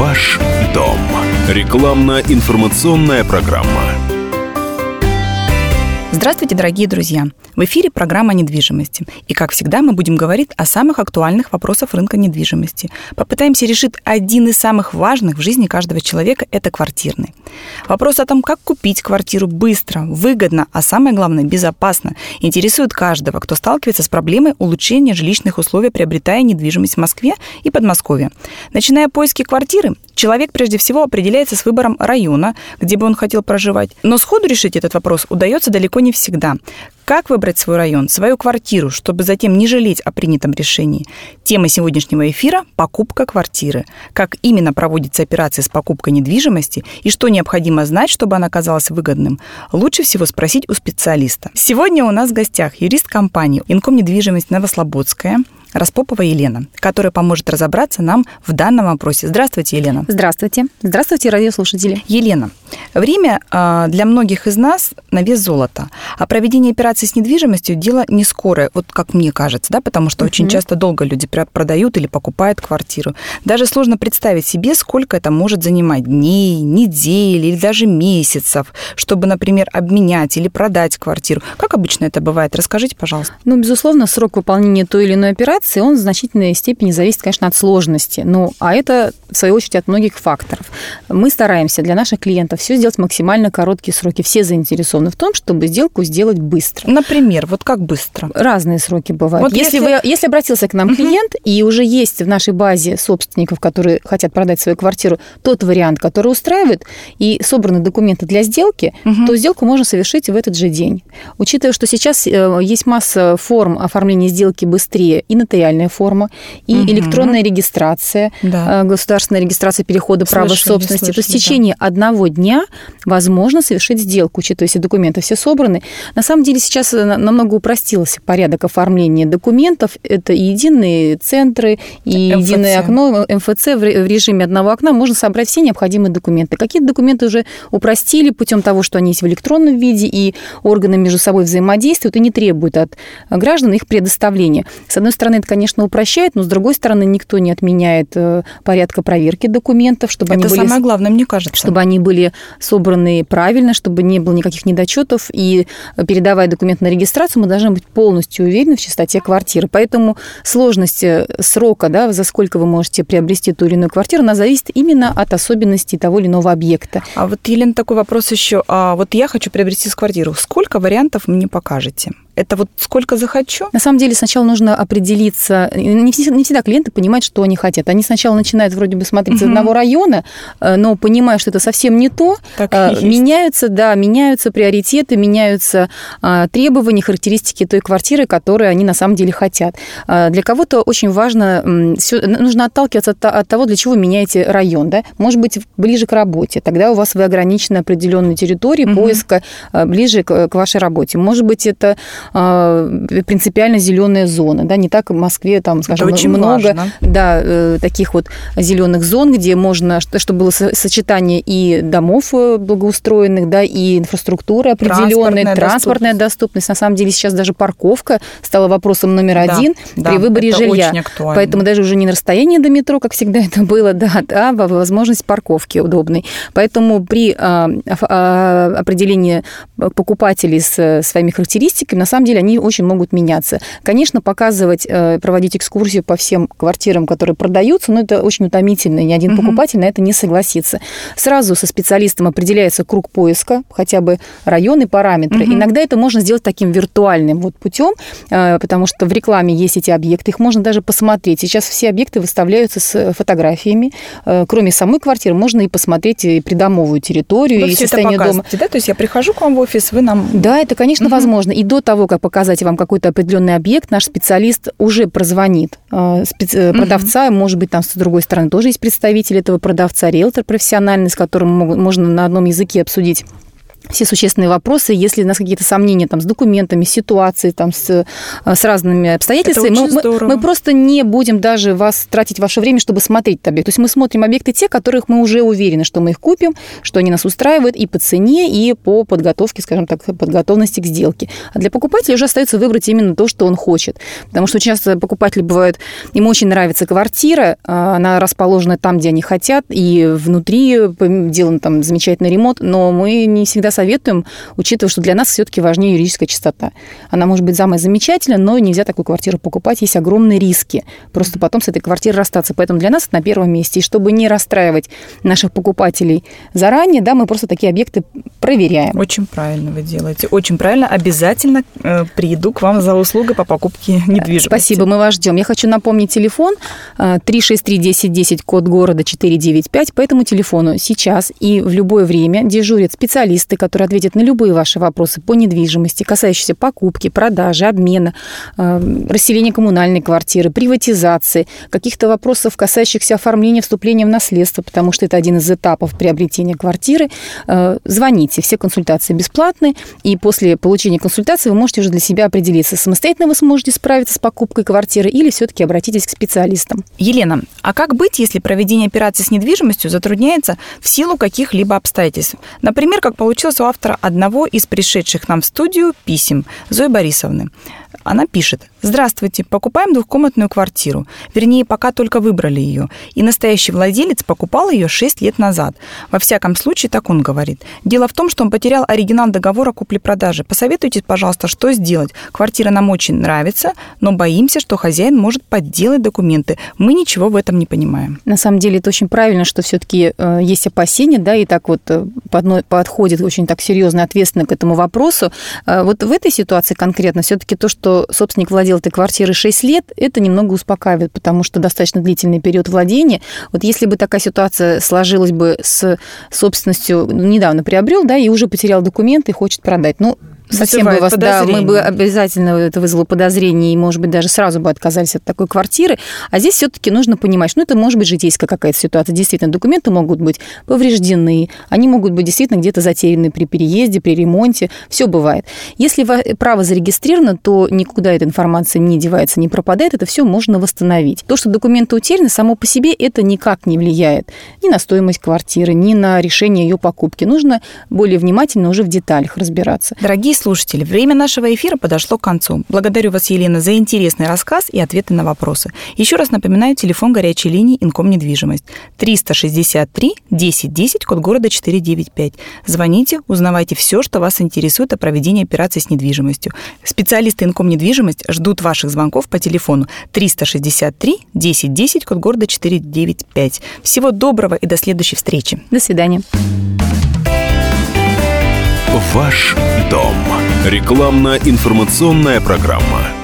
Ваш дом. Рекламно-информационная программа. Здравствуйте, дорогие друзья! В эфире программа недвижимости. И, как всегда, мы будем говорить о самых актуальных вопросах рынка недвижимости. Попытаемся решить один из самых важных в жизни каждого человека – это квартирный. Вопрос о том, как купить квартиру быстро, выгодно, а самое главное – безопасно, интересует каждого, кто сталкивается с проблемой улучшения жилищных условий, приобретая недвижимость в Москве и Подмосковье. Начиная поиски квартиры, человек прежде всего определяется с выбором района, где бы он хотел проживать. Но сходу решить этот вопрос удается далеко не всегда. Как выбрать свой район, свою квартиру, чтобы затем не жалеть о принятом решении? Тема сегодняшнего эфира – покупка квартиры. Как именно проводится операция с покупкой недвижимости и что необходимо знать, чтобы она оказалась выгодным, лучше всего спросить у специалиста. Сегодня у нас в гостях юрист компании «Инком недвижимость Новослободская», Распопова Елена, которая поможет разобраться нам в данном вопросе. Здравствуйте, Елена. Здравствуйте. Здравствуйте, радиослушатели. Елена, время а, для многих из нас на вес золота, а проведение операции с недвижимостью дело не скорое, вот как мне кажется, да, потому что uh-huh. очень часто долго люди продают или покупают квартиру. Даже сложно представить себе, сколько это может занимать дней, недель или даже месяцев, чтобы, например, обменять или продать квартиру. Как обычно это бывает? Расскажите, пожалуйста. Ну, безусловно, срок выполнения той или иной операции операции, он в значительной степени зависит, конечно, от сложности. Ну, а это, в свою очередь, от многих факторов. Мы стараемся для наших клиентов все сделать в максимально короткие сроки. Все заинтересованы в том, чтобы сделку сделать быстро. Например, вот как быстро? Разные сроки бывают. Вот если, если... Вы, если обратился к нам угу. клиент, и уже есть в нашей базе собственников, которые хотят продать свою квартиру, тот вариант, который устраивает, и собраны документы для сделки, угу. то сделку можно совершить в этот же день. Учитывая, что сейчас э, есть масса форм оформления сделки быстрее и на нотариальная форма, и угу. электронная регистрация, да. Э, государственная регистрация перехода Слышали, права собственности. Слышали, То есть в течение да. одного дня возможно совершить сделку, учитывая, если документы все собраны. На самом деле сейчас э, намного упростился порядок оформления документов. Это и единые центры, и МФЦ. единое окно, МФЦ в режиме одного окна. Можно собрать все необходимые документы. Какие-то документы уже упростили путем того, что они есть в электронном виде, и органы между собой взаимодействуют и не требуют от граждан их предоставления. С одной стороны, это, конечно, упрощает, но, с другой стороны, никто не отменяет э, порядка проверки документов, чтобы это они были... Самое главное, мне кажется. Чтобы они были собраны правильно, чтобы не было никаких недочетов. И э, передавая документ на регистрацию, мы должны быть полностью уверены в чистоте квартиры. Поэтому сложность э, срока, да, за сколько вы можете приобрести ту или иную квартиру, она зависит именно от особенностей того или иного объекта. А вот, Елена, такой вопрос еще. А вот я хочу приобрести квартиру. Сколько вариантов мне покажете? Это вот сколько захочу? На самом деле сначала нужно определиться. Не всегда, не всегда клиенты понимают, что они хотят. Они сначала начинают вроде бы смотреть угу. с одного района, э, но понимая, что это совсем не то, так э, меняются, да, меняются приоритеты, меняются а, требования, характеристики той квартиры, которую они на самом деле хотят. А, для кого-то очень важно, нужно отталкиваться от того, для чего меняете район. Да? Может быть, ближе к работе. Тогда у вас вы ограничены определенной территорией угу. поиска э, ближе к вашей работе. Может быть, это принципиально зеленая зона, да, не так в Москве там, скажем, Это очень много, важно. да, э, таких вот зеленых зон, где можно, чтобы было сочетание и домов э, благоустроенных, да, и инфраструктуры определенной, транспортная, транспортная доступность. доступность. На самом деле сейчас даже парковка стала вопросом номер да, один да, при выборе жилья. Поэтому даже уже не на расстоянии до метро, как всегда это было, да, а возможность парковки удобной. Поэтому при а, а, определении покупателей с своими характеристиками, на самом деле они очень могут меняться. Конечно, показывать, э, проводить экскурсию по всем квартирам, которые продаются, но это очень утомительно, ни один угу. покупатель на это не согласится. Сразу со специалистом определяется круг поиска, хотя бы районы, параметры. Угу. Иногда это можно сделать таким виртуальным вот путем, э, потому что в рекламе есть эти объекты, их можно даже посмотреть. Сейчас все объекты выставляются с фотографиями. Э, кроме самой квартиры, можно и посмотреть и придомовую территорию, Вы и состояние дома. Да? То есть я прихожу к вам в офис, вы нам... Да, это, конечно, угу. возможно. И до того, того, как показать вам какой-то определенный объект, наш специалист уже прозвонит э, специ... угу. продавца, может быть, там с другой стороны тоже есть представитель этого продавца, риэлтор профессиональный, с которым можно на одном языке обсудить все существенные вопросы. Если у нас какие-то сомнения там, с документами, ситуацией, там, с, э, с разными обстоятельствами, мы, мы, мы просто не будем даже вас тратить ваше время, чтобы смотреть объект. То есть мы смотрим объекты те, которых мы уже уверены, что мы их купим, что они нас устраивают и по цене, и по подготовке, скажем так, подготовности к сделке. А для покупателя уже остается выбрать именно то, что он хочет. Потому что часто покупатели бывают, им очень нравится квартира, а она расположена там, где они хотят, и внутри сделан там замечательный ремонт, но мы не всегда советуем, учитывая, что для нас все-таки важнее юридическая чистота. Она может быть самая замечательная, но нельзя такую квартиру покупать, есть огромные риски. Просто потом с этой квартирой расстаться. Поэтому для нас это на первом месте. И чтобы не расстраивать наших покупателей заранее, да, мы просто такие объекты проверяем. Очень правильно вы делаете. Очень правильно. Обязательно э, приеду к вам за услугой по покупке недвижимости. Спасибо, мы вас ждем. Я хочу напомнить телефон 363-1010, э, код города 495. По этому телефону сейчас и в любое время дежурят специалисты, который ответит на любые ваши вопросы по недвижимости, касающиеся покупки, продажи, обмена, э, расселения коммунальной квартиры, приватизации, каких-то вопросов, касающихся оформления вступления в наследство, потому что это один из этапов приобретения квартиры. Э, звоните, все консультации бесплатны, и после получения консультации вы можете уже для себя определиться, самостоятельно вы сможете справиться с покупкой квартиры или все-таки обратитесь к специалистам. Елена, а как быть, если проведение операции с недвижимостью затрудняется в силу каких-либо обстоятельств? Например, как получилось у автора одного из пришедших нам в студию писем Зои Борисовны. Она пишет. Здравствуйте, покупаем двухкомнатную квартиру. Вернее, пока только выбрали ее. И настоящий владелец покупал ее 6 лет назад. Во всяком случае, так он говорит. Дело в том, что он потерял оригинал договора купли-продажи. Посоветуйте, пожалуйста, что сделать. Квартира нам очень нравится, но боимся, что хозяин может подделать документы. Мы ничего в этом не понимаем. На самом деле, это очень правильно, что все-таки э, есть опасения, да, и так вот э, подходит очень так серьезно, ответственно к этому вопросу. Э, вот в этой ситуации конкретно все-таки то, что что собственник владел этой квартирой 6 лет, это немного успокаивает, потому что достаточно длительный период владения. Вот если бы такая ситуация сложилась бы с собственностью, недавно приобрел, да, и уже потерял документы и хочет продать. Ну, совсем бы вас, да, мы бы обязательно это вызвало подозрение, и, может быть, даже сразу бы отказались от такой квартиры. А здесь все-таки нужно понимать, что ну, это может быть житейская какая-то ситуация. Действительно, документы могут быть повреждены, они могут быть действительно где-то затеряны при переезде, при ремонте. Все бывает. Если право зарегистрировано, то никуда эта информация не девается, не пропадает, это все можно восстановить. То, что документы утеряны, само по себе это никак не влияет ни на стоимость квартиры, ни на решение ее покупки. Нужно более внимательно уже в деталях разбираться. Дорогие слушатели, время нашего эфира подошло к концу. Благодарю вас, Елена, за интересный рассказ и ответы на вопросы. Еще раз напоминаю, телефон горячей линии Инком недвижимость 363 1010, код города 495. Звоните, узнавайте все, что вас интересует о проведении операций с недвижимостью. Специалисты Инком недвижимость ждут ваших звонков по телефону 363 1010, код города 495. Всего доброго и до следующей встречи. До свидания. Ваш дом. Рекламно-информационная программа.